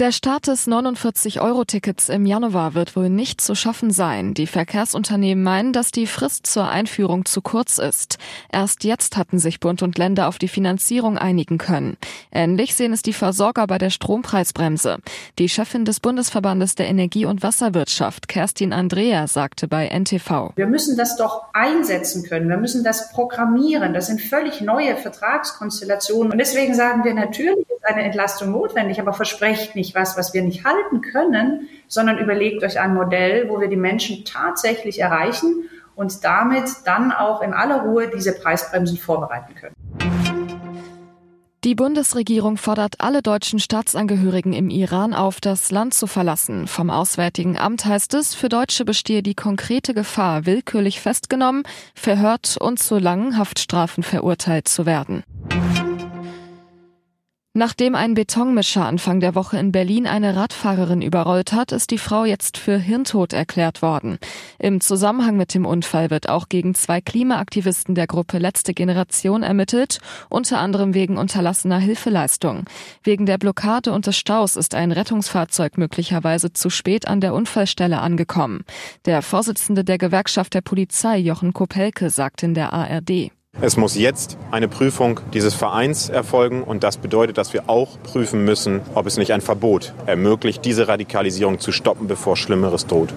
Der Start des 49-Euro-Tickets im Januar wird wohl nicht zu schaffen sein. Die Verkehrsunternehmen meinen, dass die Frist zur Einführung zu kurz ist. Erst jetzt hatten sich Bund und Länder auf die Finanzierung einigen können. Ähnlich sehen es die Versorger bei der Strompreisbremse. Die Chefin des Bundesverbandes der Energie- und Wasserwirtschaft, Kerstin Andrea, sagte bei NTV. Wir müssen das doch einsetzen können. Wir müssen das programmieren. Das sind völlig neue Vertragskonstellationen. Und deswegen sagen wir, natürlich eine Entlastung notwendig, aber versprecht nicht, was, was wir nicht halten können, sondern überlegt euch ein Modell, wo wir die Menschen tatsächlich erreichen und damit dann auch in aller Ruhe diese Preisbremsen vorbereiten können. Die Bundesregierung fordert alle deutschen Staatsangehörigen im Iran auf, das Land zu verlassen. Vom Auswärtigen Amt heißt es, für Deutsche bestehe die konkrete Gefahr, willkürlich festgenommen, verhört und zu langen Haftstrafen verurteilt zu werden. Nachdem ein Betonmischer Anfang der Woche in Berlin eine Radfahrerin überrollt hat, ist die Frau jetzt für Hirntod erklärt worden. Im Zusammenhang mit dem Unfall wird auch gegen zwei Klimaaktivisten der Gruppe Letzte Generation ermittelt, unter anderem wegen unterlassener Hilfeleistung. Wegen der Blockade und des Staus ist ein Rettungsfahrzeug möglicherweise zu spät an der Unfallstelle angekommen. Der Vorsitzende der Gewerkschaft der Polizei, Jochen Kopelke, sagt in der ARD. Es muss jetzt eine Prüfung dieses Vereins erfolgen und das bedeutet, dass wir auch prüfen müssen, ob es nicht ein Verbot ermöglicht, diese Radikalisierung zu stoppen, bevor Schlimmeres droht.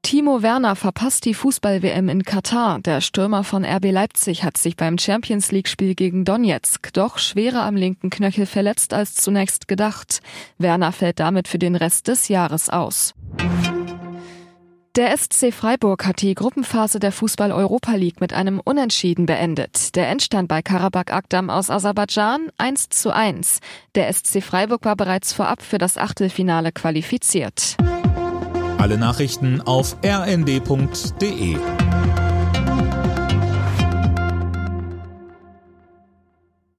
Timo Werner verpasst die Fußball-WM in Katar. Der Stürmer von RB Leipzig hat sich beim Champions League-Spiel gegen Donetsk doch schwerer am linken Knöchel verletzt als zunächst gedacht. Werner fällt damit für den Rest des Jahres aus. Der SC Freiburg hat die Gruppenphase der Fußball-Europa League mit einem Unentschieden beendet. Der Endstand bei Karabakh Akdam aus Aserbaidschan 1 zu 1. Der SC Freiburg war bereits vorab für das Achtelfinale qualifiziert. Alle Nachrichten auf rnd.de